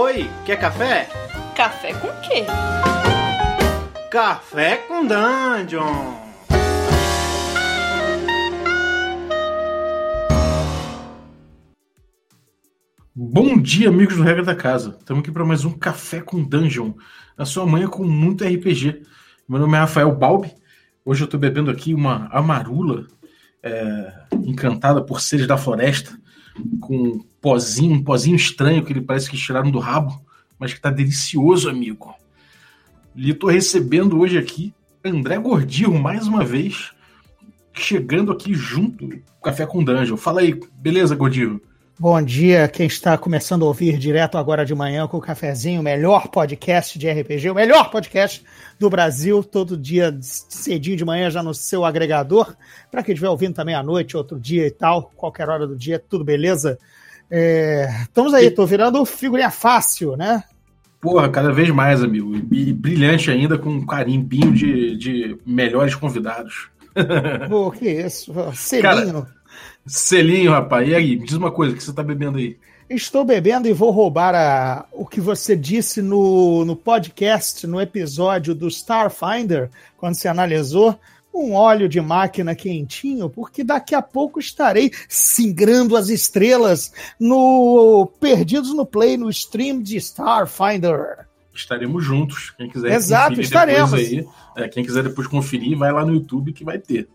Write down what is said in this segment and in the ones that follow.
Oi, quer café? Café com quê? Café com Dungeon! Bom dia, amigos do Regra da Casa. Estamos aqui para mais um Café com Dungeon, na sua manhã com muito RPG. Meu nome é Rafael Balbi. Hoje eu estou bebendo aqui uma amarula é, encantada por seres da floresta, com pozinho, um pozinho estranho que ele parece que tiraram do rabo, mas que está delicioso, amigo. E estou recebendo hoje aqui André Gordillo, mais uma vez, chegando aqui junto Café com Dungeon. Fala aí, beleza, Gordillo? Bom dia, quem está começando a ouvir direto agora de manhã com o cafezinho, o melhor podcast de RPG, o melhor podcast do Brasil, todo dia cedinho de manhã já no seu agregador. Para quem estiver ouvindo também à noite, outro dia e tal, qualquer hora do dia, tudo beleza? É, estamos aí, tô virando figurinha fácil, né? Porra, cada vez mais, amigo. E brilhante ainda, com um carimbinho de, de melhores convidados. Pô, que isso? Selinho. Cara, Selinho, rapaz. E aí, me diz uma coisa, o que você tá bebendo aí? Estou bebendo e vou roubar a, o que você disse no, no podcast, no episódio do Starfinder, quando você analisou um óleo de máquina quentinho, porque daqui a pouco estarei singrando as estrelas no Perdidos no Play, no stream de Starfinder. Estaremos juntos. Quem quiser Exato, estaremos. Aí, é, quem quiser depois conferir, vai lá no YouTube que vai ter.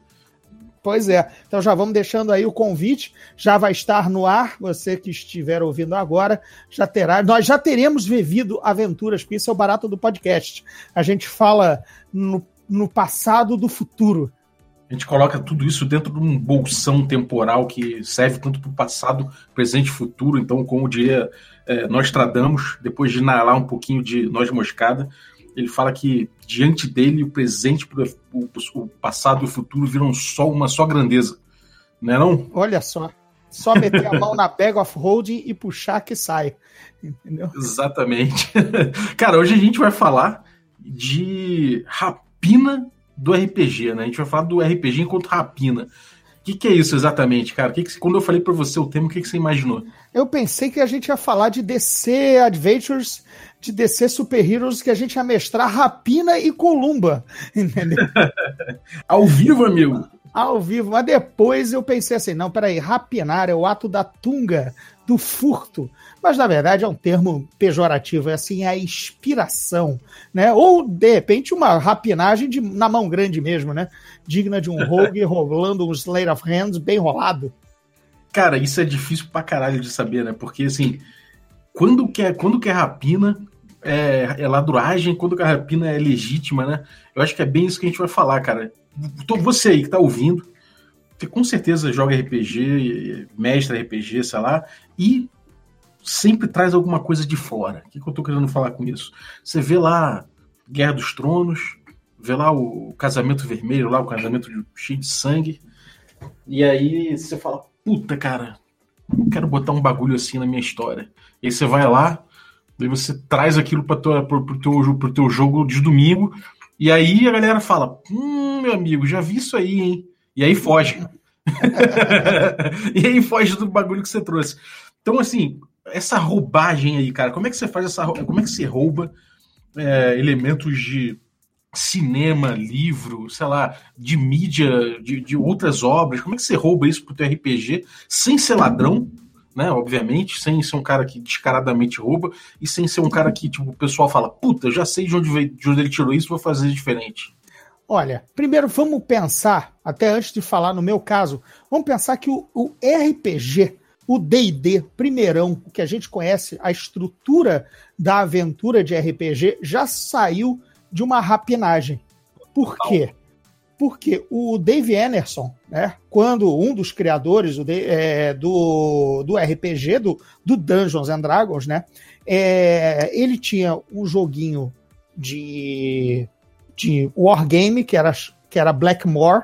Pois é. Então já vamos deixando aí o convite, já vai estar no ar. Você que estiver ouvindo agora, já terá. Nós já teremos vivido aventuras, porque isso é o barato do podcast. A gente fala no, no passado do futuro. A gente coloca tudo isso dentro de um bolsão temporal que serve tanto para o passado, presente e futuro. Então, como diria é, nós tradamos, depois de inalar um pouquinho de noz moscada, ele fala que diante dele o presente, o, o passado e o futuro viram só uma só grandeza. Não é não? Olha só. Só meter a mão na bag of holding e puxar que sai. Entendeu? Exatamente. Cara, hoje a gente vai falar de rapina do RPG, né? A gente vai falar do RPG enquanto rapina. O que, que, é isso exatamente, cara? Que que, quando eu falei para você o tema, o que, que, você imaginou? Eu pensei que a gente ia falar de DC Adventures de descer super heroes que a gente ia mestrar Rapina e Columba, entendeu? Ao vivo, amigo? Ao vivo, mas depois eu pensei assim, não, peraí, rapinar é o ato da tunga, do furto, mas na verdade é um termo pejorativo, é assim, é a inspiração, né? Ou, de repente, uma rapinagem de, na mão grande mesmo, né? Digna de um rogue rolando um Slate of Hands bem rolado. Cara, isso é difícil pra caralho de saber, né? Porque, assim, quando que é, quando que é rapina, é, é ladruagem, quando a rapina é legítima, né? Eu acho que é bem isso que a gente vai falar, cara. Você aí que tá ouvindo, você com certeza joga RPG, mestre RPG, sei lá, e sempre traz alguma coisa de fora. O que, que eu tô querendo falar com isso? Você vê lá Guerra dos Tronos, vê lá o Casamento Vermelho, lá o casamento cheio de sangue, e aí você fala, puta, cara, eu quero botar um bagulho assim na minha história. E aí você vai lá, Daí você traz aquilo para pro, teu, pro teu jogo de domingo. E aí a galera fala: Hum, meu amigo, já vi isso aí, hein? E aí foge. e aí foge do bagulho que você trouxe. Então, assim, essa roubagem aí, cara, como é que você faz essa. Como é que você rouba é, elementos de cinema, livro, sei lá, de mídia, de, de outras obras? Como é que você rouba isso pro teu RPG sem ser ladrão? Né? Obviamente, sem ser um cara que descaradamente rouba e sem ser um cara que tipo, o pessoal fala, puta, já sei de onde, veio, de onde ele tirou isso, vou fazer diferente. Olha, primeiro vamos pensar, até antes de falar no meu caso, vamos pensar que o, o RPG, o D&D, primeirão, o que a gente conhece, a estrutura da aventura de RPG já saiu de uma rapinagem. Por quê? Porque o Dave Anderson, né, quando um dos criadores do, é, do, do RPG, do, do, Dungeons and Dragons, né, é, ele tinha um joguinho de, de wargame, que era, que era Blackmore,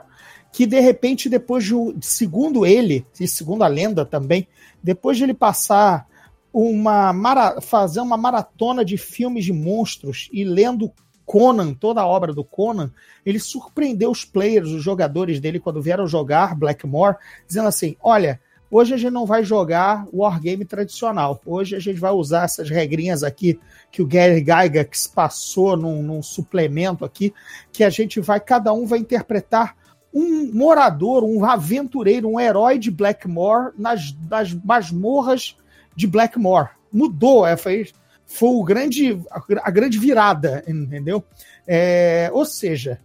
que de repente, depois de, segundo ele, e segundo a lenda também, depois de ele passar uma fazer uma maratona de filmes de monstros e lendo Conan, toda a obra do Conan, ele surpreendeu os players, os jogadores dele, quando vieram jogar Blackmore, dizendo assim: olha, Hoje a gente não vai jogar wargame tradicional. Hoje a gente vai usar essas regrinhas aqui que o Gary Gygax passou num, num suplemento aqui, que a gente vai, cada um vai interpretar um morador, um aventureiro, um herói de Blackmore nas, nas masmorras de Blackmore. Mudou, é, foi, foi o grande, a grande virada, entendeu? É, ou seja,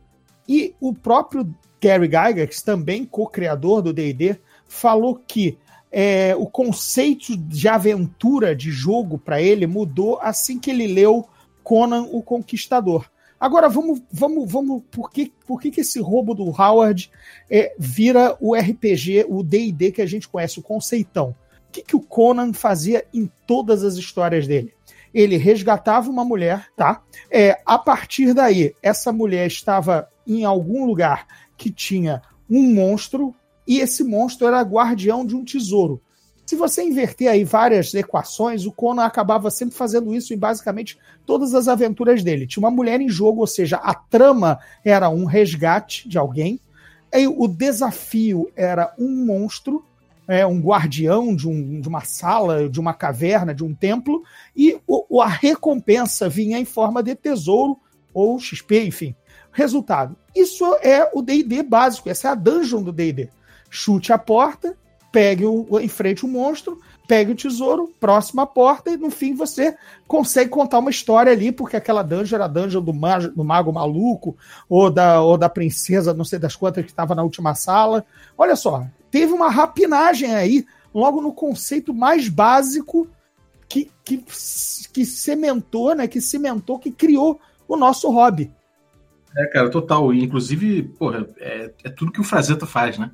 e o próprio Gary Gygax, também co-criador do D&D, falou que é, o conceito de aventura de jogo para ele mudou assim que ele leu Conan o Conquistador. Agora vamos, vamos, vamos. Por que, por que, que esse roubo do Howard é, vira o RPG, o D&D que a gente conhece, o conceitão? O que, que o Conan fazia em todas as histórias dele? Ele resgatava uma mulher, tá? É, a partir daí, essa mulher estava em algum lugar que tinha um monstro e esse monstro era guardião de um tesouro. Se você inverter aí várias equações, o Conan acabava sempre fazendo isso em basicamente todas as aventuras dele. Tinha uma mulher em jogo, ou seja, a trama era um resgate de alguém, o desafio era um monstro, é, um guardião de, um, de, uma sala, de uma caverna, de um templo, e o, a recompensa vinha em forma de tesouro ou XP, enfim. Resultado: isso é o DD básico, essa é a dungeon do DD chute a porta, pegue o, enfrente o monstro, pegue o tesouro, próxima porta, e no fim você consegue contar uma história ali, porque aquela dungeon era a dungeon do, mago, do mago maluco, ou da, ou da princesa, não sei das quantas, que estava na última sala. Olha só, teve uma rapinagem aí, logo no conceito mais básico que, que, que sementou, né, que cimentou, que criou o nosso hobby. É, cara, total. Inclusive, porra, é, é tudo que o Frazetta faz, né?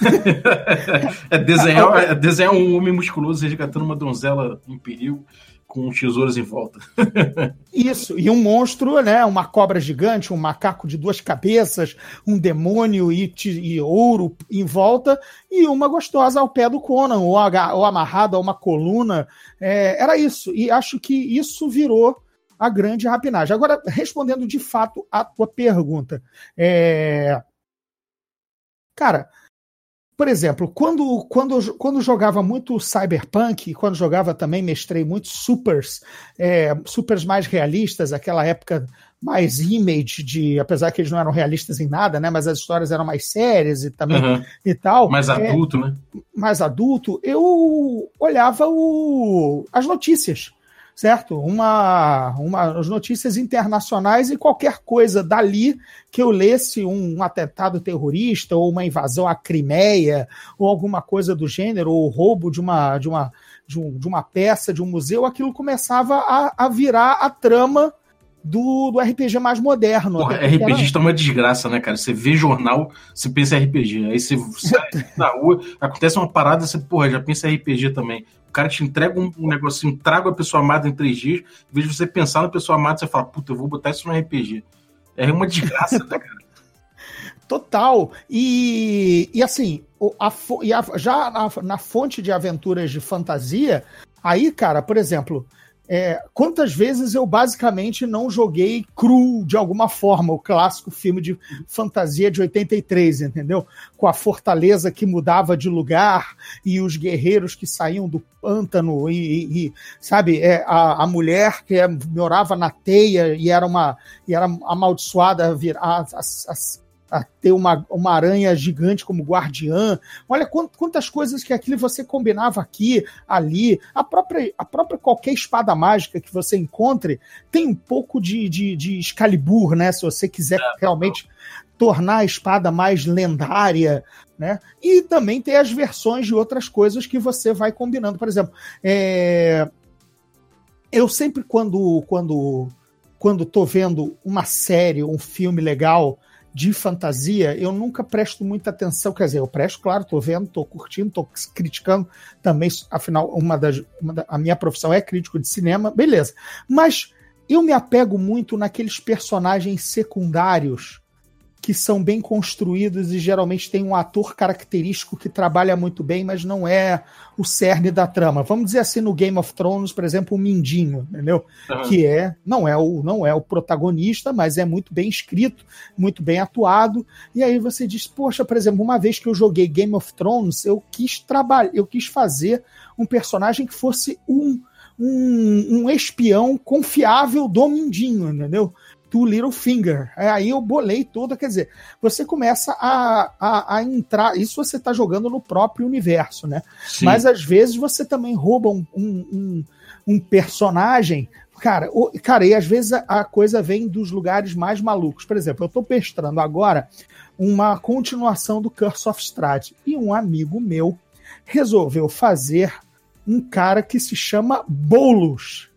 é, desenhar, é desenhar um homem musculoso resgatando uma donzela em perigo com tesouros em volta. Isso, e um monstro, né? Uma cobra gigante, um macaco de duas cabeças, um demônio e, e ouro em volta, e uma gostosa ao pé do Conan, ou, ou amarrada a uma coluna. É, era isso. E acho que isso virou a grande rapinagem. Agora, respondendo de fato a tua pergunta, é... cara, por exemplo, quando, quando, quando jogava muito Cyberpunk, quando jogava também, mestrei muito Supers, é, Supers mais realistas, aquela época mais image de, apesar que eles não eram realistas em nada, né? Mas as histórias eram mais sérias e também uhum. e tal. Mais é, adulto, né? Mais adulto. Eu olhava o, as notícias certo? Uma, uma, as notícias internacionais e qualquer coisa dali que eu lesse um, um, atentado terrorista ou uma invasão à Crimeia ou alguma coisa do gênero ou roubo de uma de uma de, um, de uma peça de um museu, aquilo começava a, a virar a trama do, do RPG mais moderno. Porra, RPG está uma desgraça, né, cara? Você vê jornal, você pensa RPG. Aí você sai na rua, acontece uma parada, você, porra, já pensa RPG também. O cara te entrega um, um negocinho, traga a pessoa amada em três dias, em vez de você pensar na pessoa amada, você fala, puta, eu vou botar isso no RPG. É uma desgraça, né, cara? Total. E, e assim, a, e a, já na, na fonte de aventuras de fantasia, aí, cara, por exemplo, é, quantas vezes eu basicamente não joguei cru de alguma forma, o clássico filme de fantasia de 83, entendeu? Com a fortaleza que mudava de lugar e os guerreiros que saíam do pântano e, e sabe, é, a, a mulher que é, morava na teia e era uma e era amaldiçoada a as, as a ter uma, uma aranha gigante como guardiã. Olha quantas coisas que aquilo você combinava aqui, ali. A própria, a própria qualquer espada mágica que você encontre tem um pouco de, de, de Excalibur, né? Se você quiser é, realmente tornar a espada mais lendária, né? E também tem as versões de outras coisas que você vai combinando. Por exemplo, é... eu sempre quando quando quando tô vendo uma série, um filme legal, de fantasia, eu nunca presto muita atenção. Quer dizer, eu presto, claro, tô vendo, tô curtindo, tô criticando também. Afinal, uma das, uma da, a minha profissão é crítico de cinema, beleza. Mas eu me apego muito naqueles personagens secundários que são bem construídos e geralmente tem um ator característico que trabalha muito bem, mas não é o cerne da trama. Vamos dizer assim no Game of Thrones, por exemplo, o Mindinho, entendeu? Uhum. Que é não é o não é o protagonista, mas é muito bem escrito, muito bem atuado. E aí você diz, poxa, por exemplo, uma vez que eu joguei Game of Thrones, eu quis trabalhar, eu quis fazer um personagem que fosse um um, um espião confiável do Mindinho, entendeu? To Littlefinger. É, aí eu bolei toda, quer dizer, você começa a, a, a entrar. Isso você está jogando no próprio universo, né? Sim. Mas às vezes você também rouba um, um, um, personagem. Cara, o, cara, e às vezes a, a, coisa vem dos lugares mais malucos. Por exemplo, eu estou pestrando agora uma continuação do Curse of Strahd. E um amigo meu resolveu fazer um cara que se chama Bolus.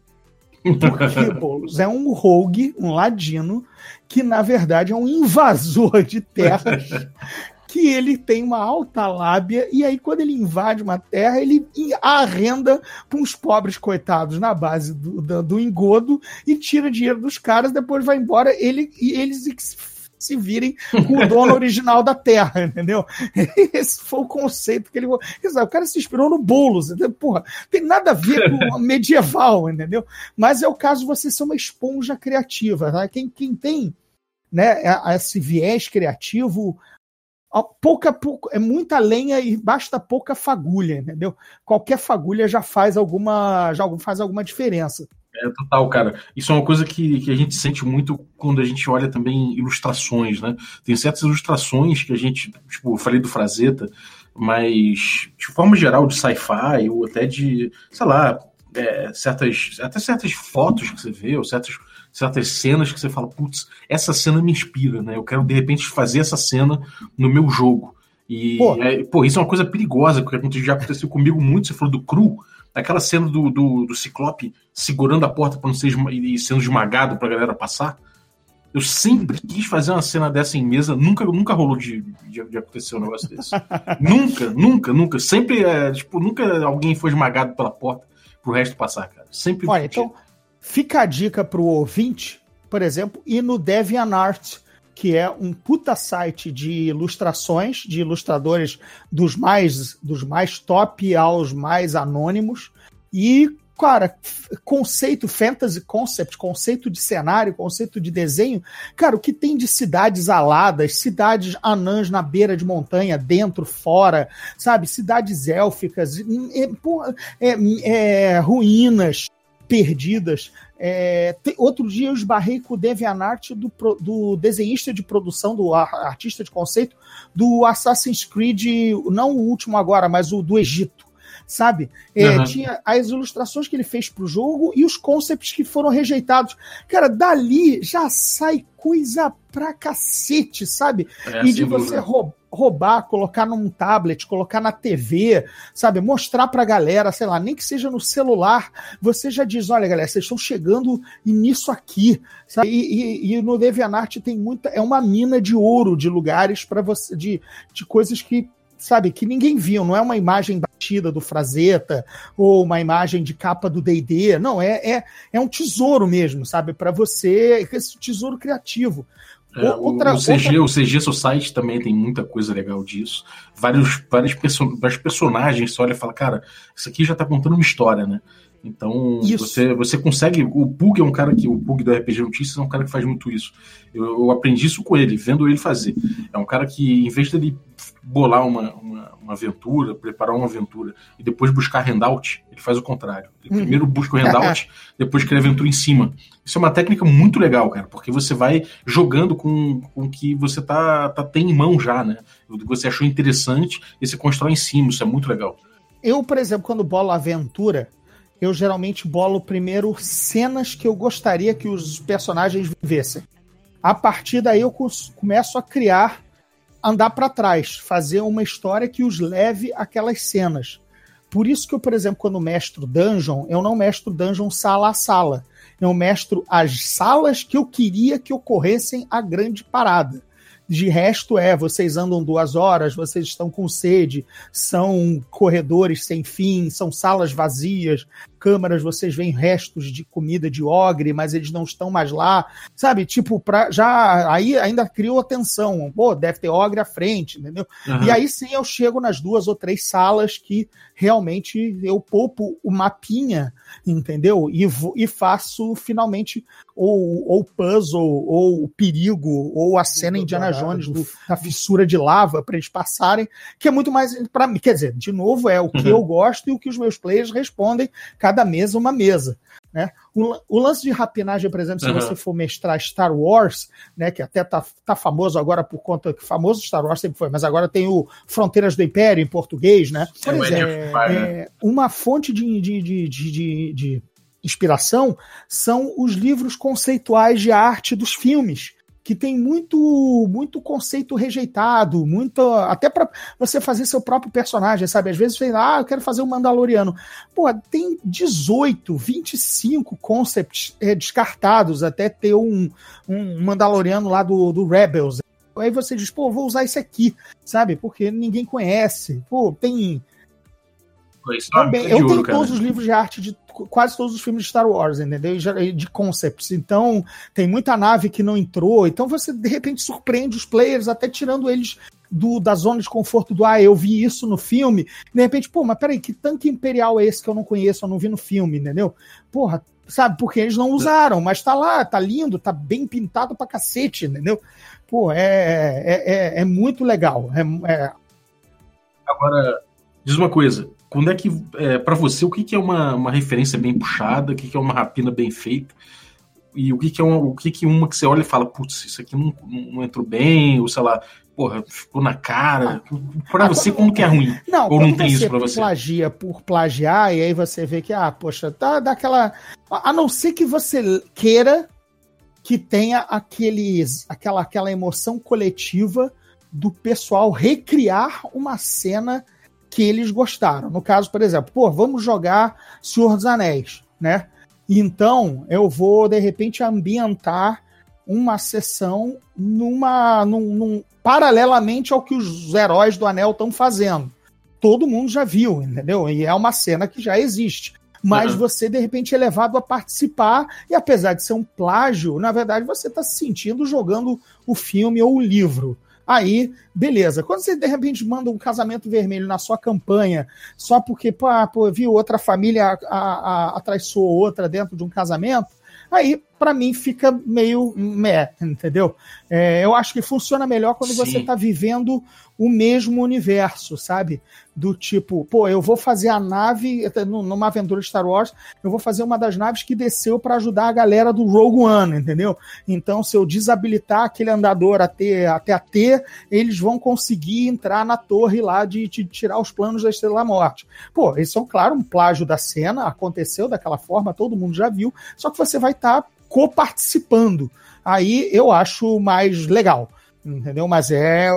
Porque Boulos é um rogue, um ladino, que na verdade é um invasor de terras. que ele tem uma alta lábia, e aí, quando ele invade uma terra, ele arrenda para uns pobres coitados na base do, do, do, engodo e tira dinheiro dos caras, depois vai embora, ele e eles se virem com o dono original da Terra, entendeu? Esse foi o conceito que ele. O cara se inspirou no Boulos, entendeu? Porra, tem nada a ver com medieval, entendeu? Mas é o caso de você ser uma esponja criativa. Tá? Quem, quem tem né, esse viés criativo pouca, pouca, é muita lenha e basta pouca fagulha, entendeu? Qualquer fagulha já faz alguma já faz alguma diferença. É total, cara. Isso é uma coisa que, que a gente sente muito quando a gente olha também ilustrações, né? Tem certas ilustrações que a gente, tipo, eu falei do Frazetta, mas de forma geral de sci-fi ou até de, sei lá, é, certas, até certas fotos que você vê ou certas, certas cenas que você fala, putz, essa cena me inspira, né? Eu quero de repente fazer essa cena no meu jogo. E, pô, é, pô isso é uma coisa perigosa, porque já aconteceu comigo muito. Você falou do cru, aquela cena do, do, do Ciclope segurando a porta para não ser e sendo esmagado para a galera passar. Eu sempre quis fazer uma cena dessa em mesa, nunca, nunca rolou de, de, de acontecer um negócio desse. nunca, nunca, nunca. Sempre, é, tipo, nunca alguém foi esmagado pela porta pro resto passar, cara. Sempre. Olha, então, fica a dica pro ouvinte, por exemplo, ir no DeviantArt que é um puta site de ilustrações, de ilustradores dos mais, dos mais top aos mais anônimos. E, cara, conceito, fantasy concept, conceito de cenário, conceito de desenho, cara, o que tem de cidades aladas, cidades anãs na beira de montanha, dentro, fora, sabe? Cidades élficas, é, é, é, ruínas perdidas. É, outro dia eu esbarrei com o DeviantArt do, do desenhista de produção, do artista de conceito do Assassin's Creed, não o último agora, mas o do Egito sabe? É, uhum. Tinha as ilustrações que ele fez pro jogo e os concepts que foram rejeitados. Cara, dali já sai coisa pra cacete, sabe? É, e de você roubar roubar, colocar num tablet, colocar na TV, sabe? Mostrar pra galera, sei lá, nem que seja no celular, você já diz, olha, galera, vocês estão chegando nisso aqui, sabe? E, e, e no DeviantArt tem muita, é uma mina de ouro de lugares para você, de, de coisas que sabe, que ninguém viu, não é uma imagem batida do Frazetta ou uma imagem de capa do D&D, não, é, é, é um tesouro mesmo, sabe, para você, esse tesouro criativo. É, outra, o, CG, outra... o CG Society também tem muita coisa legal disso. Vários, vários, perso vários personagens você olha e fala, cara, isso aqui já tá contando uma história, né? Então, você, você consegue. O Pug é um cara que. O Pug do RPG Notícias é um cara que faz muito isso. Eu, eu, aprendi isso com ele, vendo ele fazer. É um cara que, em vez de ele bolar uma, uma, uma aventura, preparar uma aventura e depois buscar handout, ele faz o contrário. Ele hum. primeiro busca o handout, depois cria a aventura em cima. Isso é uma técnica muito legal, cara, porque você vai jogando com o que você tá, tá tem em mão já, né? O que você achou interessante e você constrói em cima. Isso é muito legal. Eu, por exemplo, quando bolo aventura, eu geralmente bolo primeiro cenas que eu gostaria que os personagens vivessem. A partir daí eu começo a criar, andar para trás, fazer uma história que os leve àquelas cenas. Por isso que eu, por exemplo, quando mestro dungeon, eu não mestro dungeon sala a sala. Eu mestro as salas que eu queria que ocorressem a grande parada. De resto, é, vocês andam duas horas, vocês estão com sede, são corredores sem fim, são salas vazias. Câmaras vocês veem restos de comida de ogre, mas eles não estão mais lá, sabe? Tipo, pra, já aí ainda criou atenção. Pô, deve ter ogre à frente, entendeu? Uhum. E aí sim eu chego nas duas ou três salas que realmente eu poupo o mapinha, entendeu? E, e faço finalmente ou, ou puzzle, ou o perigo, ou a cena Indiana Jones do, da fissura de lava para eles passarem, que é muito mais para mim. Quer dizer, de novo, é o que uhum. eu gosto e o que os meus players respondem, cada mesa uma mesa. Né? O, o, lance de rapinagem, por exemplo, se uhum. você for mestrar Star Wars, né, que até tá, tá famoso agora por conta que famoso Star Wars sempre foi, mas agora tem o Fronteiras do Império em português, né? Por é, exemplo, é, é, uma fonte de, de, de, de, de inspiração são os livros conceituais de arte dos filmes que tem muito muito conceito rejeitado, muito até para você fazer seu próprio personagem, sabe? Às vezes você ah, eu quero fazer um Mandaloriano. Pô, tem 18, 25 concepts é, descartados até ter um, um Mandaloriano lá do, do Rebels. Aí você diz, pô, vou usar esse aqui, sabe? Porque ninguém conhece. Pô, tem também, eu tenho todos os livros de arte de quase todos os filmes de Star Wars, entendeu? De concepts. Então, tem muita nave que não entrou. Então, você de repente surpreende os players, até tirando eles do, da zona de conforto do ah, eu vi isso no filme. De repente, pô, mas peraí, que tanque imperial é esse que eu não conheço, eu não vi no filme, entendeu? Porra, sabe? Porque eles não usaram, mas tá lá, tá lindo, tá bem pintado pra cacete, entendeu? Pô, é, é, é, é muito legal. É, é... Agora, diz uma coisa quando é que, é, para você, o que, que é uma, uma referência bem puxada, o que, que é uma rapina bem feita? E o que, que é uma, o que, que uma que você olha e fala, putz, isso aqui não, não entrou bem, ou sei lá, porra, ficou na cara. Para ah, você, como que é ruim? Não, ou não tem isso para você? plagia por plagiar, e aí você vê que, ah, poxa, tá daquela. A não ser que você queira que tenha aqueles, aquela, aquela emoção coletiva do pessoal recriar uma cena que eles gostaram. No caso, por exemplo, pô, vamos jogar Senhor dos Anéis, né? Então, eu vou, de repente, ambientar uma sessão numa, num, num, paralelamente ao que os heróis do Anel estão fazendo. Todo mundo já viu, entendeu? E é uma cena que já existe. Mas uhum. você, de repente, é levado a participar, e apesar de ser um plágio, na verdade, você está se sentindo jogando o filme ou o livro. Aí, beleza. Quando você de repente manda um casamento vermelho na sua campanha, só porque, pô, ah, pô viu outra família a, a, atraiçoou outra dentro de um casamento, aí para mim fica meio meh, entendeu? É, eu acho que funciona melhor quando Sim. você está vivendo o mesmo universo, sabe? Do tipo, pô, eu vou fazer a nave, numa aventura de Star Wars, eu vou fazer uma das naves que desceu para ajudar a galera do Rogue One, entendeu? Então, se eu desabilitar aquele andador até, até a T, eles vão conseguir entrar na torre lá de, de tirar os planos da Estrela da Morte. Pô, isso é, claro, um plágio da cena, aconteceu daquela forma, todo mundo já viu, só que você vai estar tá coparticipando. Aí eu acho mais legal, entendeu? Mas é,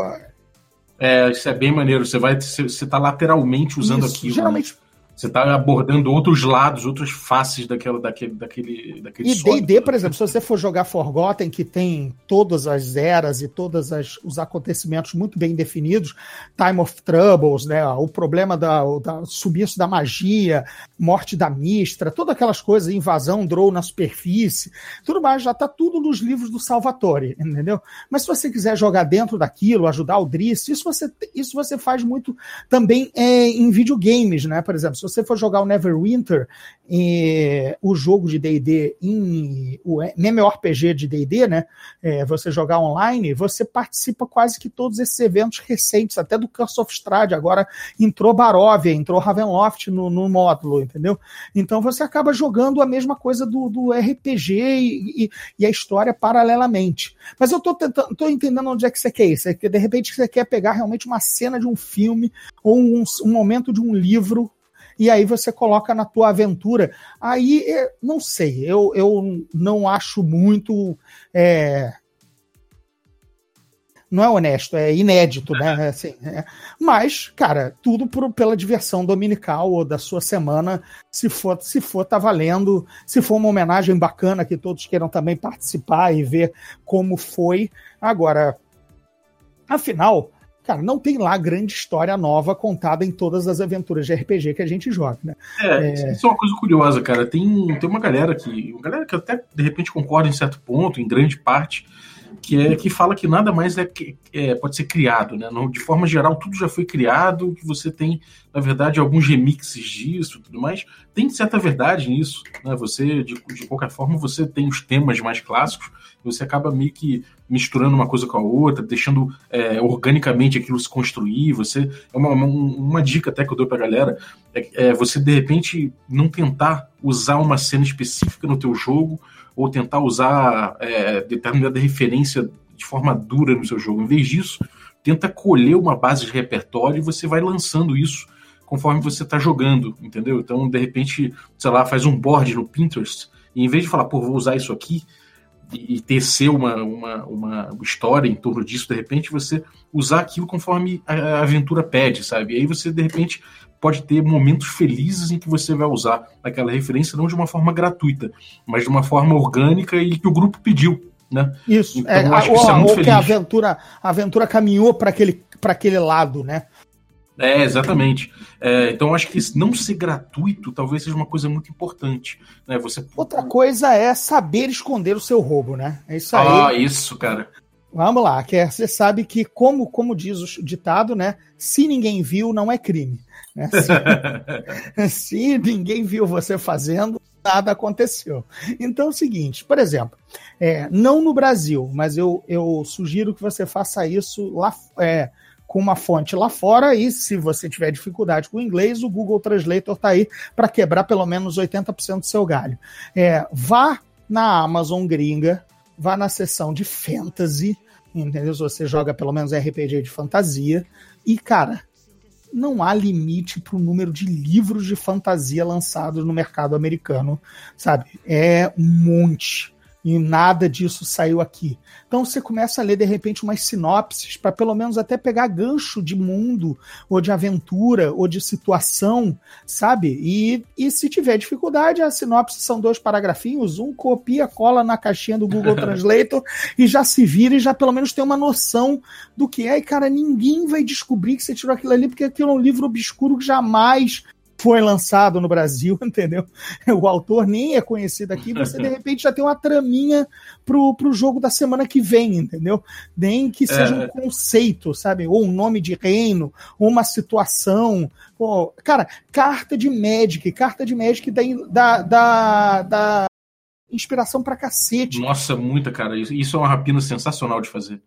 é, isso é bem maneiro. Você vai, você, você tá lateralmente usando isso, aquilo. Né? Geralmente, né? Você está abordando outros lados, outras faces daquela, daquele, daquele, daquele E D&D, por exemplo, se você for jogar Forgotten, que tem todas as eras e todos os acontecimentos muito bem definidos, Time of Troubles, né, o problema da, da sumiço da magia, morte da Mistra, todas aquelas coisas, invasão, draw na superfície, tudo mais, já está tudo nos livros do Salvatore, entendeu? Mas se você quiser jogar dentro daquilo, ajudar o Driss, isso você, isso você faz muito também é, em videogames, né, por exemplo, você for jogar o Neverwinter, eh, o jogo de D&D em o MMORPG de D&D, né, é, você jogar online, você participa quase que todos esses eventos recentes, até do Curse of Strahd, agora entrou Barovia, entrou Ravenloft no, no módulo, entendeu? Então você acaba jogando a mesma coisa do, do RPG e, e, e, a história paralelamente. Mas eu tô, tentando, tô entendendo onde é que você quer isso, é que de repente você quer pegar realmente uma cena de um filme ou um, um momento de um livro e aí você coloca na tua aventura. Aí, é, não sei, eu, eu não acho muito. É... Não é honesto, é inédito, né? Assim, é... Mas, cara, tudo por, pela diversão dominical ou da sua semana, se for, se for, tá valendo. Se for uma homenagem bacana que todos queiram também participar e ver como foi. Agora, afinal, cara, não tem lá grande história nova contada em todas as aventuras de RPG que a gente joga, né? É, é... isso é uma coisa curiosa, cara. Tem, tem uma galera que. Uma galera que até de repente concorda em certo ponto, em grande parte, que é que fala que nada mais é, é pode ser criado, né? de forma geral, tudo já foi criado, que você tem, na verdade, alguns remixes disso, tudo mais. Tem certa verdade nisso, né? Você, de, de qualquer forma, você tem os temas mais clássicos, você acaba meio que misturando uma coisa com a outra, deixando é, organicamente aquilo se construir. Você é uma, uma, uma, dica até que eu dou pra galera é, é você de repente não tentar usar uma cena específica no teu jogo ou tentar usar é, determinada referência de forma dura no seu jogo. Em vez disso, tenta colher uma base de repertório e você vai lançando isso conforme você está jogando, entendeu? Então, de repente, sei lá, faz um board no Pinterest e em vez de falar, pô, vou usar isso aqui e, tecer uma, uma, uma história em torno disso, de repente você usar aquilo conforme a aventura pede, sabe? E aí você, de repente, pode ter momentos felizes em que você vai usar aquela referência não de uma forma gratuita, mas de uma forma orgânica e que o grupo pediu. Né? Isso, então, é, acho que isso é muito ou feliz. que a aventura, a aventura caminhou para aquele, aquele lado, né? É, exatamente. É, então, acho que não ser gratuito talvez seja uma coisa muito importante. Né? Você... Outra coisa é saber esconder o seu roubo, né? É isso aí. Ah, isso, cara. Vamos lá, que é, você sabe que, como, como diz o ditado, né? Se ninguém viu, não é crime. Né? Se, se ninguém viu você fazendo, nada aconteceu. Então é o seguinte, por exemplo, é, não no Brasil, mas eu, eu sugiro que você faça isso lá é, com uma fonte lá fora e se você tiver dificuldade com o inglês, o Google Translator está aí para quebrar pelo menos 80% do seu galho. É, vá na Amazon gringa, vá na seção de fantasy, entendeu? Se você joga pelo menos RPG de fantasia e, cara, não há limite para o número de livros de fantasia lançados no mercado americano, sabe? É um monte e nada disso saiu aqui. Então você começa a ler de repente umas sinopses para pelo menos até pegar gancho de mundo ou de aventura ou de situação, sabe? E, e se tiver dificuldade, a sinopse são dois paragrafinhos, um copia, cola na caixinha do Google Translator e já se vira e já pelo menos tem uma noção do que é. E cara, ninguém vai descobrir que você tirou aquilo ali porque aquilo é um livro obscuro que jamais foi lançado no Brasil, entendeu? O autor nem é conhecido aqui, você de repente já tem uma traminha pro, pro jogo da semana que vem, entendeu? Nem que seja é. um conceito, sabe? Ou um nome de reino, ou uma situação. Cara, carta de Magic, carta de Magic da, da, da, da inspiração pra cacete. Nossa, muita, cara. Isso é uma rapina sensacional de fazer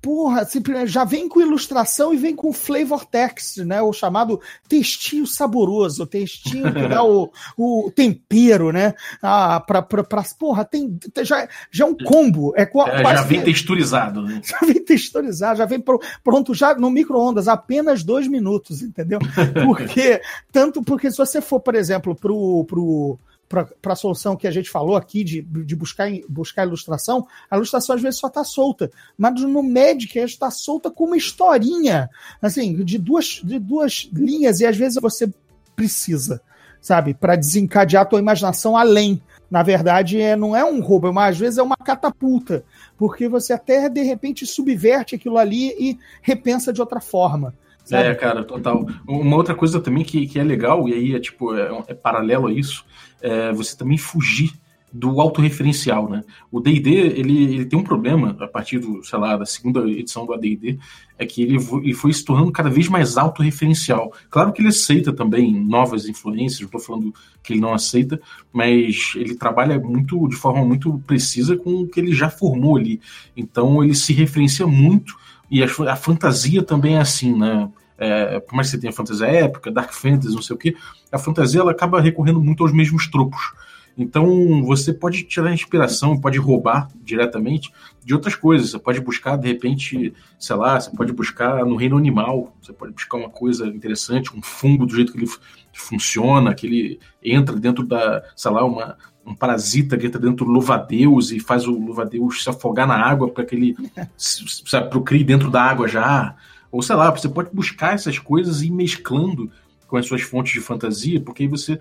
porra, já vem com ilustração e vem com flavor text, né? O chamado textinho saboroso, textinho que dá o, o tempero, né? Ah, pra, pra, pra, porra, tem, já, já é um combo. É, é já vem texturizado, né? Já vem texturizado, já vem pronto já no micro-ondas, apenas dois minutos, entendeu? Porque, tanto porque se você for, por exemplo, pro, pro para a solução que a gente falou aqui de, de buscar, buscar ilustração, a ilustração às vezes só está solta. Mas no Magic ela está solta com uma historinha, assim, de duas, de duas linhas, e às vezes você precisa, sabe, para desencadear a tua imaginação além. Na verdade, é, não é um roubo, mas às vezes é uma catapulta, porque você até de repente subverte aquilo ali e repensa de outra forma. Sabe? É, cara, total. Uma outra coisa também que, que é legal, e aí é tipo, é, é paralelo a isso, é você também fugir do autorreferencial, né? O D&D, ele, ele tem um problema, a partir do, sei lá, da segunda edição do AD&D, é que ele, ele foi se tornando cada vez mais autorreferencial. Claro que ele aceita também novas influências, não estou falando que ele não aceita, mas ele trabalha muito, de forma muito precisa com o que ele já formou ali. Então ele se referencia muito, e a, a fantasia também é assim, né? É, por mais que você tenha fantasia épica, dark fantasy, não sei o que, a fantasia ela acaba recorrendo muito aos mesmos tropos. Então você pode tirar inspiração, pode roubar diretamente de outras coisas. Você pode buscar, de repente, sei lá, você pode buscar no reino animal, você pode buscar uma coisa interessante, um fungo do jeito que ele funciona, que ele entra dentro da, sei lá, uma, um parasita que entra dentro do louva-a-Deus e faz o louva-a-Deus se afogar na água para que ele se procrie dentro da água já. Ou sei lá, você pode buscar essas coisas e ir mesclando com as suas fontes de fantasia, porque aí você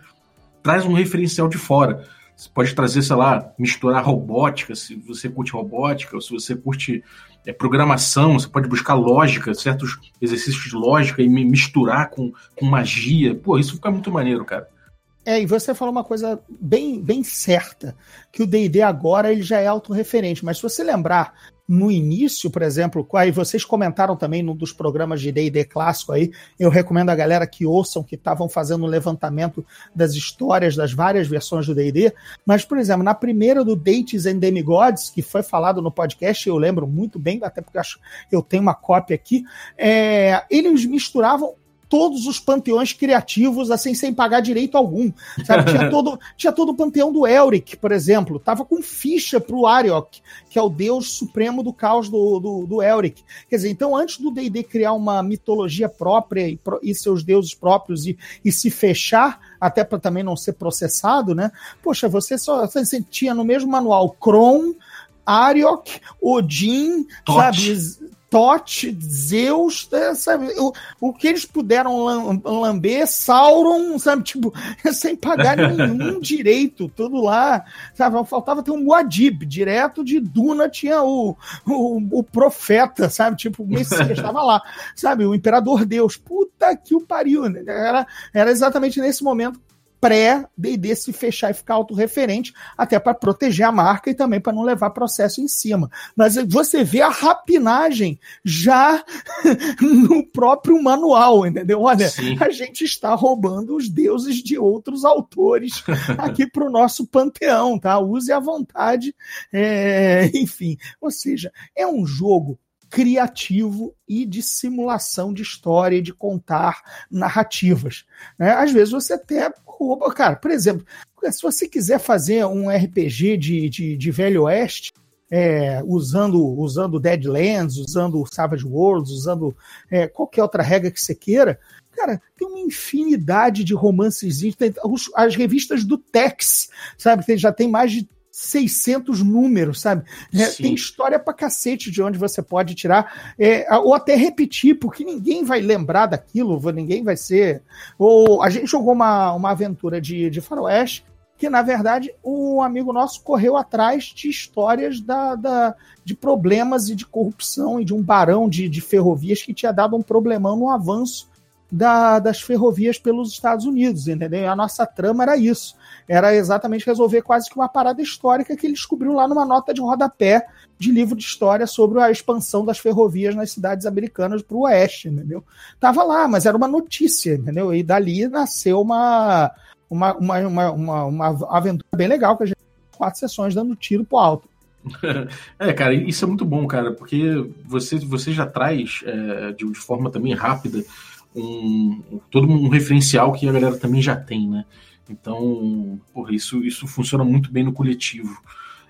traz um referencial de fora. Você pode trazer, sei lá, misturar robótica, se você curte robótica, ou se você curte é, programação, você pode buscar lógica, certos exercícios de lógica e misturar com, com magia. Pô, isso fica muito maneiro, cara. É, e você falou uma coisa bem, bem certa, que o D&D agora ele já é autorreferente, mas se você lembrar no início, por exemplo, aí vocês comentaram também num dos programas de D&D clássico aí, eu recomendo a galera que ouçam, que estavam fazendo um levantamento das histórias das várias versões do D&D, mas, por exemplo, na primeira do Dates and Demigods, que foi falado no podcast, eu lembro muito bem, até porque acho eu tenho uma cópia aqui, é, eles misturavam todos os panteões criativos, assim, sem pagar direito algum. Sabe? Tinha, todo, tinha todo o panteão do Elric, por exemplo. Tava com ficha pro Ariok, que é o deus supremo do caos do, do, do Elric. Quer dizer, então, antes do D&D criar uma mitologia própria e, e seus deuses próprios e, e se fechar, até para também não ser processado, né? Poxa, você só você tinha no mesmo manual Kron, Ariok, Odin, sabe? Tote, Zeus, né, sabe? O, o que eles puderam lamber, Sauron, sabe? Tipo, sem pagar nenhum direito, tudo lá, sabe? Faltava ter um Muad'Dib, direto de Duna tinha o, o, o profeta, sabe? Tipo, o Messias estava lá, sabe? O Imperador Deus. Puta que o pariu, né? Era, era exatamente nesse momento pré-D&D se fechar e ficar autorreferente, até para proteger a marca e também para não levar processo em cima. Mas você vê a rapinagem já no próprio manual, entendeu? Olha, Sim. a gente está roubando os deuses de outros autores aqui para o nosso panteão, tá? Use à vontade, é... enfim. Ou seja, é um jogo criativo e de simulação de história e de contar narrativas. Né? Às vezes você até rouba. Cara, por exemplo, se você quiser fazer um RPG de, de, de Velho Oeste, é, usando, usando Deadlands, usando Savage Worlds, usando é, qualquer outra regra que você queira, cara, tem uma infinidade de romances. As revistas do Tex, sabe? Já tem mais de 600 números, sabe? É, tem história pra cacete de onde você pode tirar, é, ou até repetir, porque ninguém vai lembrar daquilo, ninguém vai ser. Ou a gente jogou uma, uma aventura de, de Faroeste que na verdade um amigo nosso correu atrás de histórias da, da, de problemas e de corrupção e de um barão de, de ferrovias que tinha dado um problemão no avanço da, das ferrovias pelos Estados Unidos, entendeu? E a nossa trama era isso. Era exatamente resolver quase que uma parada histórica que ele descobriu lá numa nota de rodapé de livro de história sobre a expansão das ferrovias nas cidades americanas para o oeste, entendeu? Tava lá, mas era uma notícia, entendeu? E dali nasceu uma, uma, uma, uma, uma, uma aventura bem legal, que a gente quatro sessões dando tiro pro alto. É, cara, isso é muito bom, cara, porque você, você já traz é, de, de forma também rápida um, todo um referencial que a galera também já tem, né? Então, porra, isso, isso funciona muito bem no coletivo.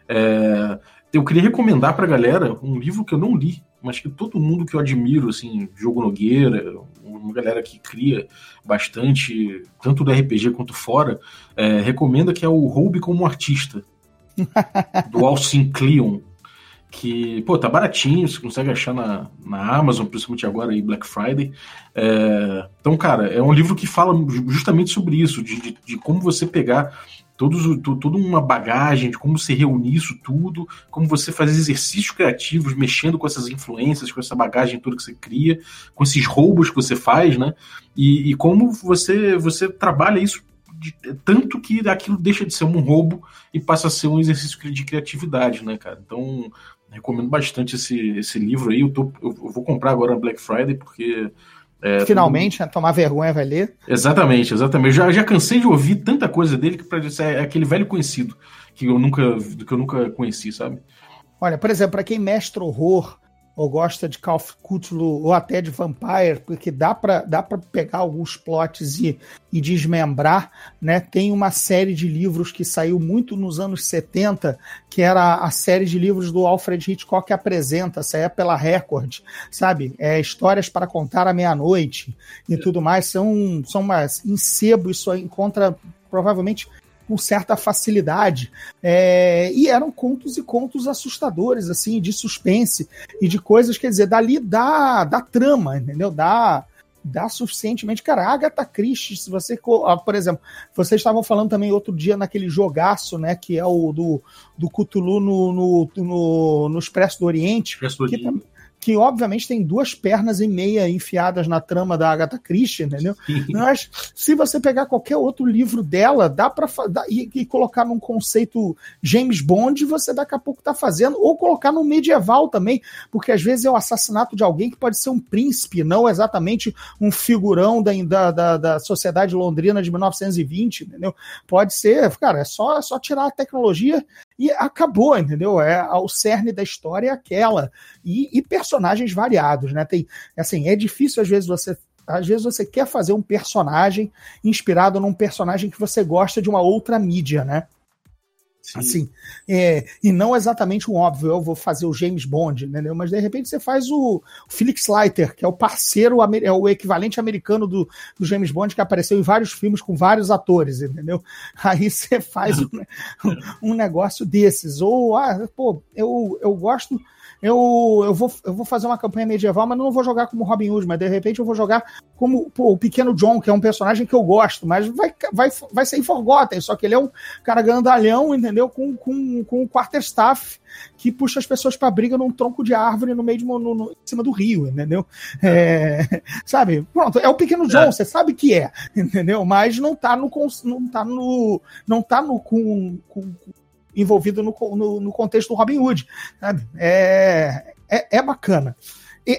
É, eu queria recomendar pra galera um livro que eu não li, mas que todo mundo que eu admiro, assim, Jogo Nogueira, uma galera que cria bastante, tanto do RPG quanto fora, é, recomenda que é o Roube como Artista, do Alcin Cleon que, pô, tá baratinho, você consegue achar na, na Amazon, principalmente agora aí, Black Friday. É, então, cara, é um livro que fala justamente sobre isso, de, de, de como você pegar todos, toda uma bagagem, de como você reunir isso tudo, como você fazer exercícios criativos, mexendo com essas influências, com essa bagagem toda que você cria, com esses roubos que você faz, né? E, e como você, você trabalha isso de, tanto que aquilo deixa de ser um roubo e passa a ser um exercício de criatividade, né, cara? Então, recomendo bastante esse, esse livro aí. Eu, tô, eu vou comprar agora na Black Friday, porque. É, Finalmente, né, tomar vergonha vai ler. Exatamente, exatamente. Já, já cansei de ouvir tanta coisa dele que para é, é aquele velho conhecido que eu nunca que eu nunca conheci, sabe? Olha, por exemplo, para quem mestre horror, ou gosta de Call of Cthulhu ou até de Vampire, porque dá para dá pegar alguns plots e, e desmembrar, né? Tem uma série de livros que saiu muito nos anos 70, que era a série de livros do Alfred Hitchcock que apresenta, saia pela Record, sabe? É, histórias para contar à meia-noite e tudo mais, são, são mais em sebo, isso encontra provavelmente com certa facilidade. É, e eram contos e contos assustadores, assim, de suspense e de coisas, quer dizer, dali da, da trama, entendeu? Da, dá suficientemente. Cara, Agatha Christie, se você. Por exemplo, vocês estavam falando também outro dia naquele jogaço, né? Que é o do, do Cthulhu no, no, no, no Expresso do Oriente. Expresso do Oriente. Que, que obviamente tem duas pernas e meia enfiadas na trama da Agatha Christie, entendeu? Mas se você pegar qualquer outro livro dela, dá para e, e, colocar num conceito James Bond, você daqui a pouco tá fazendo, ou colocar no medieval também, porque às vezes é o assassinato de alguém que pode ser um príncipe, não exatamente um figurão da, da, da sociedade londrina de 1920, entendeu? Pode ser, cara, é só, é só tirar a tecnologia e acabou, entendeu? É o cerne da história é aquela e, e personagens variados, né? Tem assim, é difícil às vezes você às vezes você quer fazer um personagem inspirado num personagem que você gosta de uma outra mídia, né? Sim. Assim, é, e não exatamente um óbvio, eu vou fazer o James Bond, entendeu? Mas de repente você faz o, o Felix Leiter, que é o parceiro, é o equivalente americano do, do, James Bond, que apareceu em vários filmes com vários atores, entendeu? Aí você faz um, um negócio desses. Ou, ah, pô, eu, eu gosto eu, eu, vou, eu vou fazer uma campanha medieval, mas não vou jogar como Robin Hood, mas de repente eu vou jogar como pô, o pequeno John, que é um personagem que eu gosto, mas vai, vai, vai ser em Forgotten, só que ele é um cara grandalhão, entendeu? Com, com, com um quarterstaff que puxa as pessoas para briga num tronco de árvore no meio de no, no, em cima do rio, entendeu? É, sabe? Pronto, é o pequeno John, é. você sabe que é, entendeu? Mas não tá no não tá no não tá no com, com envolvido no, no, no contexto do Robin Hood. Sabe? É, é, é bacana.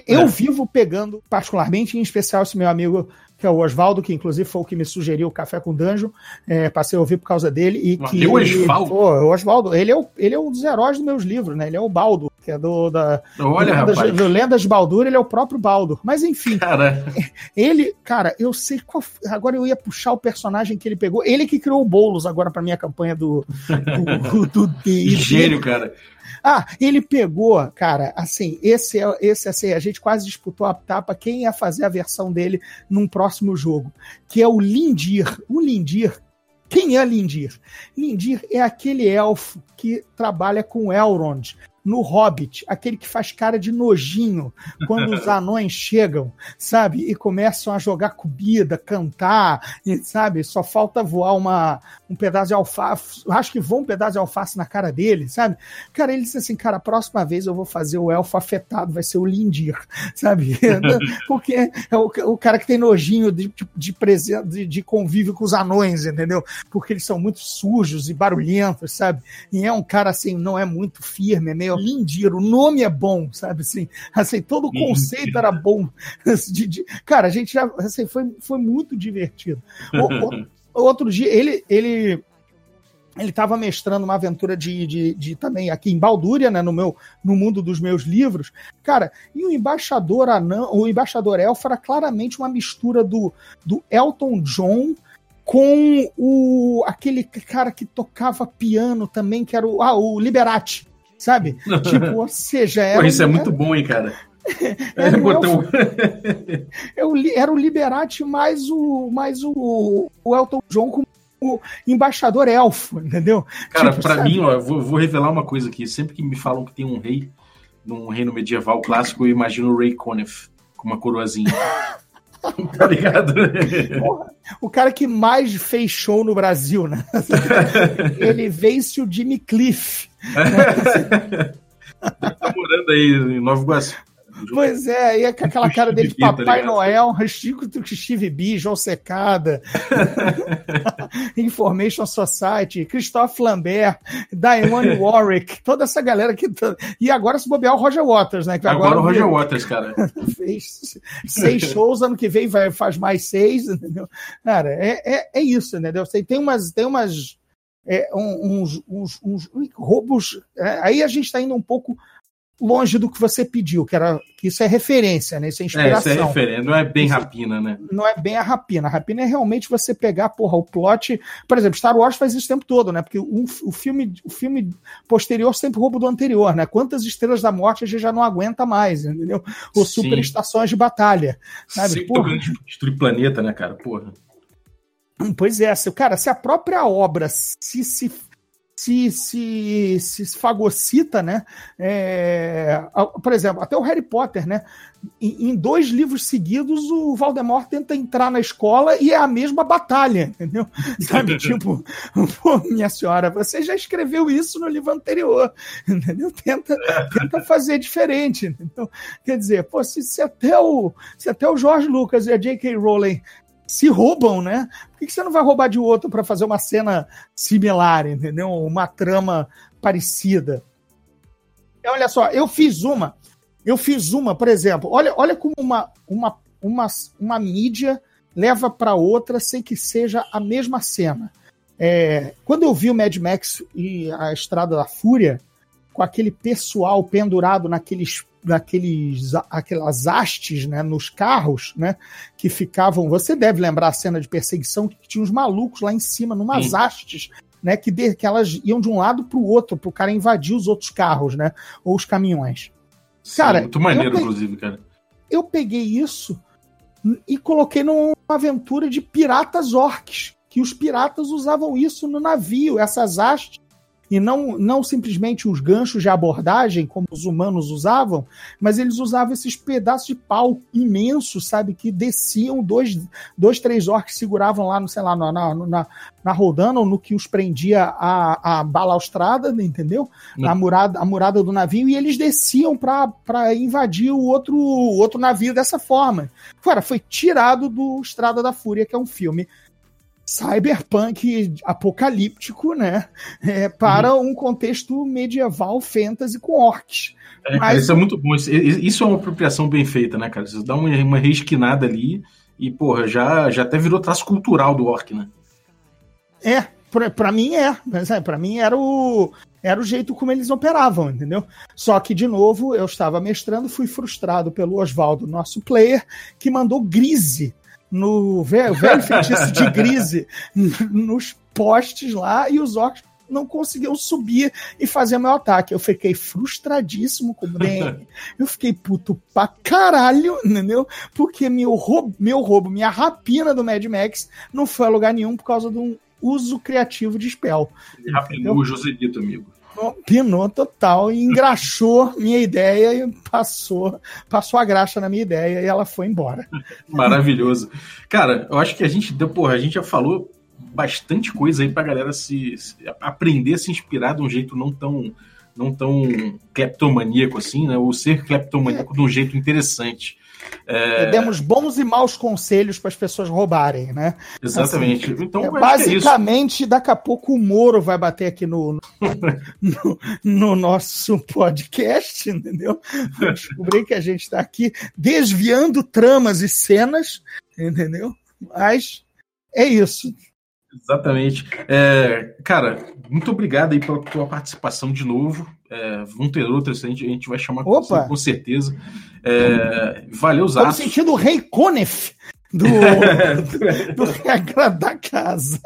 Eu é. vivo pegando, particularmente, em especial esse meu amigo, que é o Oswaldo, que inclusive foi o que me sugeriu o Café com Danjo, é, passei a ouvir por causa dele. E que o Oswaldo? o Oswaldo, ele é, o, ele é um dos heróis dos meus livros, né? Ele é o Baldo, que é do, da, Olha, do, Lendas, do Lendas de Baldur, ele é o próprio Baldo. Mas enfim, cara. ele, cara, eu sei qual. Agora eu ia puxar o personagem que ele pegou. Ele que criou o Boulos agora para minha campanha do, do, do, do Gênio, cara. Ah, ele pegou, cara, assim, esse é esse assim, a gente quase disputou a tapa quem ia fazer a versão dele num próximo jogo, que é o Lindir. O Lindir quem é Lindir? Lindir é aquele elfo que trabalha com Elrond no Hobbit, aquele que faz cara de nojinho quando os anões chegam, sabe? E começam a jogar comida, cantar, e, sabe? Só falta voar uma, um pedaço de alface. Acho que voa um pedaço de alface na cara dele, sabe? Cara, ele disse assim: cara, a próxima vez eu vou fazer o elfo afetado, vai ser o Lindir, sabe? Porque é o, o cara que tem nojinho de, de, de, de convívio com os anões, entendeu? Porque eles são muito sujos e barulhentos, sabe? E é um cara assim, não é muito firme, é meio Lindir, o nome é bom, sabe assim? Assim, todo o conceito era bom. De, de, cara, a gente já assim, foi, foi muito divertido. O, o, outro dia, ele, ele ele estava mestrando uma aventura de, de, de, também aqui em Baldúria, né, no meu no mundo dos meus livros. Cara, e o embaixador anão, o embaixador elfo era claramente uma mistura do, do Elton John com o aquele cara que tocava piano também, que era o, ah, o Liberati sabe? tipo, ou seja, era. Pô, isso é muito bom, hein, cara? era, botão... eu, era o Liberati mais o, mais o, o Elton John como o embaixador elfo, entendeu? Cara, tipo, para mim, ó, eu vou, vou, revelar uma coisa aqui. Sempre que me falam que tem um rei num reino medieval clássico, eu imagino o Ray Conniff com uma coroazinha. tá ligado? Porra, o cara que mais fez show no Brasil, né? Ele vence o Jimmy Cliff. Tá morando aí em Nova Iguaçu. Pois é, aí é aquela cara dele de tá Papai tá Noel, Chico Steve B, João Secada, Information Society, Christophe Lambert, Diane Warwick, toda essa galera que. Tá... E agora se bobear o Roger Waters, né? Agora, agora o Roger Waters, cara. fez seis shows, ano que vem vai, faz mais seis, entendeu? Cara, é, é, é isso, entendeu? Tem umas. Tem umas é, uns, uns, uns, roubos. É, aí a gente está indo um pouco longe do que você pediu, que era que isso é referência, né? Isso é inspiração. É, isso é referência, não é bem isso rapina, né? Não é bem a rapina. A rapina é realmente você pegar, porra, o plot. Por exemplo, Star Wars faz isso o tempo todo, né? Porque o, o, filme, o filme posterior sempre rouba do anterior, né? Quantas estrelas da morte a gente já não aguenta mais, entendeu? Ou super estações de batalha. Sabe? Sempre porra. destruir planeta, né, cara? Porra. Pois é, se, cara, se a própria obra se, se se, se, se fagocita, né? É, por exemplo, até o Harry Potter, né? Em, em, dois livros seguidos, o Voldemort tenta entrar na escola e é a mesma batalha, entendeu? Sabe, tipo, pô, minha senhora, você já escreveu isso no livro anterior, entendeu? Tenta, tenta fazer diferente, entendeu? Quer dizer, pô, se, se, até o, se até o George Lucas e a J.K. Rowling se roubam, né? Por que você não vai roubar de outro para fazer uma cena similar, entendeu? Uma trama parecida. Olha só, eu fiz uma, eu fiz uma, por exemplo, olha, olha como uma, uma, uma, uma mídia leva para outra sem que seja a mesma cena. É, quando eu vi o Mad Max e a Estrada da Fúria, com aquele pessoal pendurado naqueles daqueles aquelas hastes né, nos carros, né, que ficavam. Você deve lembrar a cena de perseguição que tinha uns malucos lá em cima, numas Sim. hastes, né, que, de, que elas iam de um lado para o outro, para o cara invadir os outros carros, né, ou os caminhões. Sim, cara, muito maneiro, peguei, inclusive, cara. Eu peguei isso e coloquei numa aventura de piratas orques, que os piratas usavam isso no navio, essas hastes e não, não simplesmente os ganchos de abordagem, como os humanos usavam, mas eles usavam esses pedaços de pau imensos, sabe, que desciam, dois, dois três orcs seguravam lá, no, sei lá, na, na, na, na rodana ou no que os prendia a, a balaustrada, entendeu? A murada, a murada do navio, e eles desciam para invadir o outro, outro navio dessa forma. Fora, foi tirado do Estrada da Fúria, que é um filme cyberpunk apocalíptico, né? É, para uhum. um contexto medieval fantasy com orcs. É, Mas... cara, isso é muito bom. Isso é uma apropriação bem feita, né, cara? Você dá uma, uma reesquinada ali e, porra, já, já até virou traço cultural do orc, né? É, pra, pra mim é. é pra mim era o, era o jeito como eles operavam, entendeu? Só que, de novo, eu estava mestrando, fui frustrado pelo Oswaldo, nosso player, que mandou Grise no velho, velho feitiço de Grise nos postes lá e os orcs não conseguiam subir e fazer meu ataque. Eu fiquei frustradíssimo com o DM. Eu fiquei puto pra caralho, entendeu? Porque meu roubo, meu roubo, minha rapina do Mad Max não foi a lugar nenhum por causa de um uso criativo de spell. Ele rapinou o Joselito, amigo pinou total e engraxou minha ideia e passou, passou a graxa na minha ideia e ela foi embora. Maravilhoso. Cara, eu acho que a gente, porra, a gente já falou bastante coisa aí pra galera se, se aprender a se inspirar de um jeito não tão não tão cleptomaníaco assim, né? Ou ser cleptomaníaco é. de um jeito interessante. É... Demos bons e maus conselhos para as pessoas roubarem, né? Exatamente. Assim, então, é, é basicamente, é daqui a pouco o Moro vai bater aqui no, no, no nosso podcast, entendeu? Descobrir que a gente está aqui desviando tramas e cenas, entendeu? Mas é isso. Exatamente. É, cara, muito obrigado aí pela tua participação de novo. É, vão ter outras, a gente, a gente vai chamar Opa. com certeza. É, valeu, Zaço. Estamos sentindo o Rei Conef do, do, do regra da casa.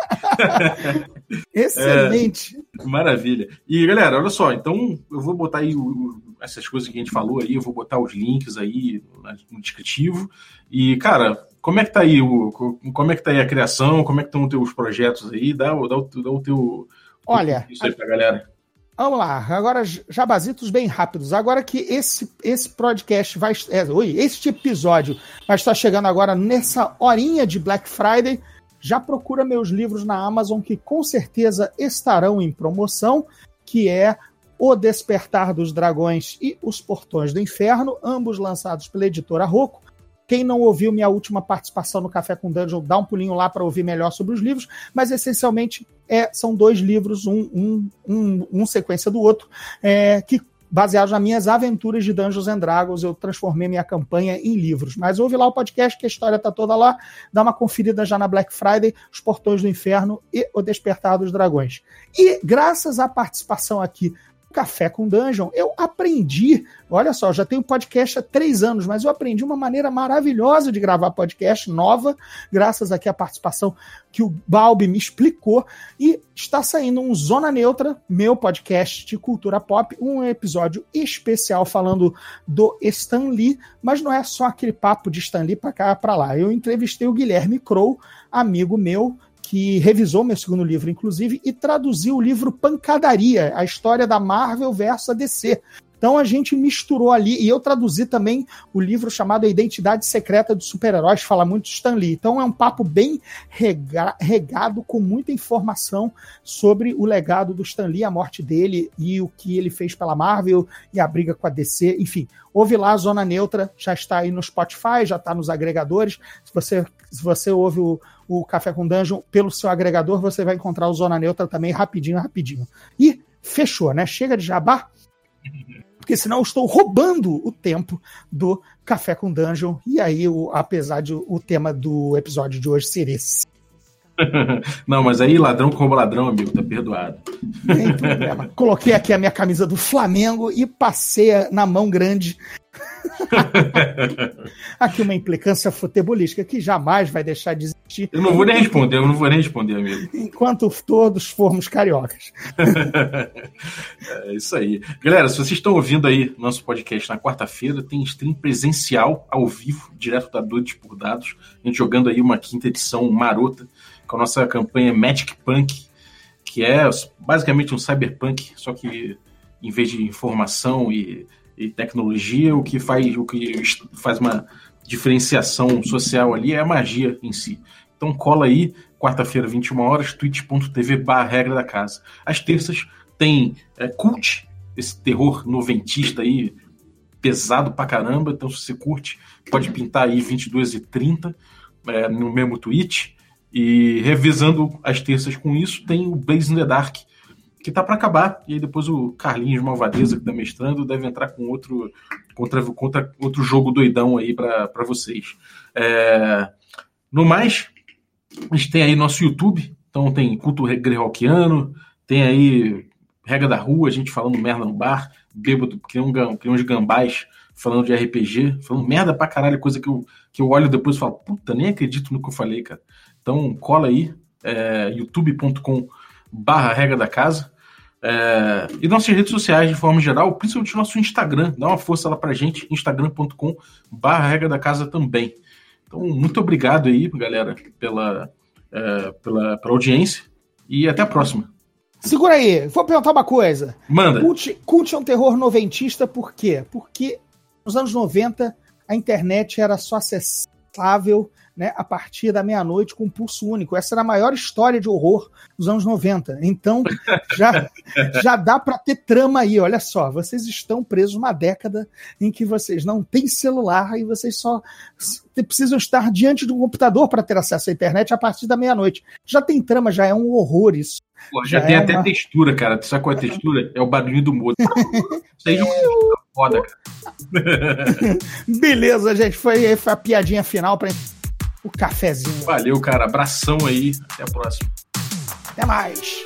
Excelente. É, maravilha. E galera, olha só, então eu vou botar aí o, o, essas coisas que a gente falou aí, eu vou botar os links aí no descritivo. E, cara, como é que tá aí o, como é que tá aí a criação? Como é que estão os teus projetos aí? Dá, dá, dá, o teu. Olha. Isso aí pra galera. Vamos lá, agora jabazitos bem rápidos. Agora que esse, esse podcast vai. É, oi, este episódio vai estar chegando agora nessa horinha de Black Friday. Já procura meus livros na Amazon, que com certeza estarão em promoção, que é O Despertar dos Dragões e Os Portões do Inferno, ambos lançados pela editora Rocco. Quem não ouviu minha última participação no Café com Dungeon, dá um pulinho lá para ouvir melhor sobre os livros, mas essencialmente é, são dois livros, um, um, um, um sequência do outro, é, que baseados nas minhas aventuras de Dungeons and Dragons, eu transformei minha campanha em livros. Mas ouve lá o podcast, que a história tá toda lá, dá uma conferida já na Black Friday, Os Portões do Inferno e O Despertar dos Dragões. E graças à participação aqui Café com Dungeon, eu aprendi. Olha só, já tenho podcast há três anos, mas eu aprendi uma maneira maravilhosa de gravar podcast nova, graças aqui à participação que o Balbi me explicou. E está saindo um Zona Neutra, meu podcast de cultura pop, um episódio especial falando do Stan Lee, mas não é só aquele papo de Stan Lee para cá para lá. Eu entrevistei o Guilherme Crow, amigo meu, que revisou meu segundo livro, inclusive, e traduziu o livro Pancadaria, a história da Marvel versus a DC. Então a gente misturou ali, e eu traduzi também o livro chamado A Identidade Secreta dos Super-Heróis, fala muito Stan Lee. Então é um papo bem rega regado, com muita informação sobre o legado do Stan Lee, a morte dele e o que ele fez pela Marvel e a briga com a DC, enfim. Ouve lá, Zona Neutra, já está aí no Spotify, já está nos agregadores. Se você, se você ouve o, o Café com Dungeon pelo seu agregador, você vai encontrar o Zona Neutra também rapidinho, rapidinho. E fechou, né? Chega de jabá porque senão eu estou roubando o tempo do Café com Dungeon. E aí, o, apesar de o tema do episódio de hoje ser esse. Não, mas aí ladrão rouba ladrão, amigo, tá perdoado. Nem problema. Coloquei aqui a minha camisa do Flamengo e passei na mão grande Aqui uma implicância futebolística que jamais vai deixar de existir. Eu não vou nem responder, eu não vou nem responder, amigo. Enquanto todos formos cariocas. é isso aí. Galera, se vocês estão ouvindo aí nosso podcast na quarta-feira, tem stream presencial, ao vivo, direto da Doidos por Dados. A gente jogando aí uma quinta edição marota com a nossa campanha Magic Punk, que é basicamente um cyberpunk, só que em vez de informação e e tecnologia, o que faz o que faz uma diferenciação social ali é a magia em si. Então cola aí, quarta-feira, 21 horas, twitch.tv barra regra da casa. Às terças tem é, Cult, esse terror noventista aí, pesado pra caramba, então se você curte, pode pintar aí 22 e 30 é, no mesmo tweet. E revisando as terças com isso, tem o Blaze in the Dark, que tá para acabar. E aí depois o Carlinhos Malvadeza, que tá mestrando, deve entrar com outro, contra, contra outro jogo doidão aí para vocês. É... No mais, a gente tem aí nosso YouTube, então tem culto greyhawkiano, tem aí regra da rua, a gente falando merda no bar, bêbado, que um, que uns gambás falando de RPG, falando merda pra caralho, coisa que eu, que eu olho depois e falo, puta, nem acredito no que eu falei, cara. Então cola aí, é, youtube.com barra regra da casa. É, e nossas redes sociais de forma geral, principalmente nosso Instagram. Dá uma força lá pra gente, instagram.com barra regra da casa também. Então, muito obrigado aí, galera, pela, é, pela, pela audiência e até a próxima. Segura aí, vou perguntar uma coisa. Manda. Cult, Cult é um terror noventista, por quê? Porque nos anos 90 a internet era só acessível né, a partir da meia-noite com um pulso único. Essa era a maior história de horror dos anos 90. Então, já, já dá para ter trama aí. Olha só, vocês estão presos uma década em que vocês não têm celular e vocês só precisam estar diante de um computador para ter acesso à internet a partir da meia-noite. Já tem trama, já é um horror isso. Pô, já, já, tem é até uma... textura, cara. Tu sabe qual é a textura? É o barulho do modo. Isso aí é foda, cara. Beleza, gente. Foi, foi a piadinha final para o cafezinho. Valeu, cara. Abração aí. Até a próxima. Até mais.